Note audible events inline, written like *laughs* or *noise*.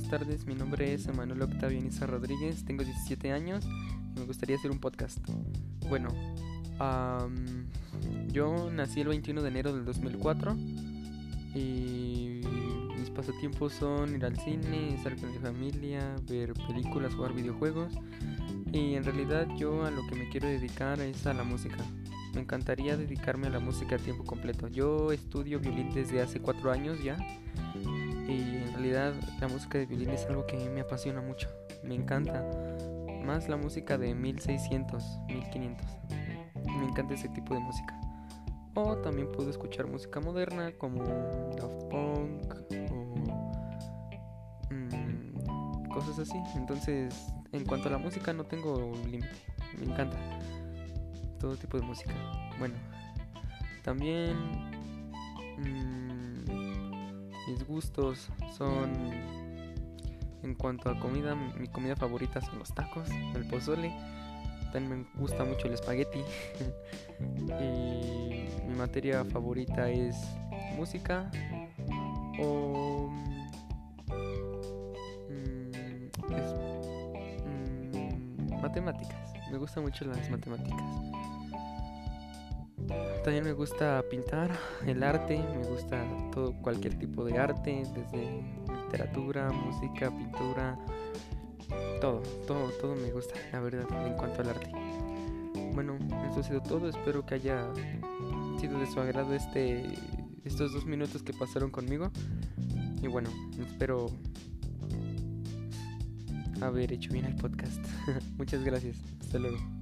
tardes. Mi nombre es Emanuel Octavio Niza Rodríguez, tengo 17 años y me gustaría hacer un podcast. Bueno, yo nací el 21 de enero del 2004 y mis pasatiempos son ir al cine, estar con mi familia, ver películas, jugar videojuegos y en realidad yo a lo que me quiero dedicar es a la música. Me encantaría dedicarme a la música a tiempo completo. Yo estudio violín desde hace 4 años ya y realidad la música de violín es algo que me apasiona mucho. Me encanta. Más la música de 1600, 1500. Me encanta ese tipo de música. O también puedo escuchar música moderna como Daft Punk o mm, cosas así. Entonces, en cuanto a la música no tengo límite. Me encanta todo tipo de música. Bueno, también... Mm, mis gustos son en cuanto a comida, mi comida favorita son los tacos, el pozole. También me gusta mucho el espagueti. *laughs* y mi materia favorita es música o mm, mm, matemáticas. Me gustan mucho las matemáticas. También me gusta pintar, el arte, me gusta todo cualquier tipo de arte, desde literatura, música, pintura, todo, todo, todo me gusta, la verdad, en cuanto al arte. Bueno, eso ha sido todo, espero que haya sido de su agrado este estos dos minutos que pasaron conmigo. Y bueno, espero haber hecho bien el podcast. *laughs* Muchas gracias. Hasta luego.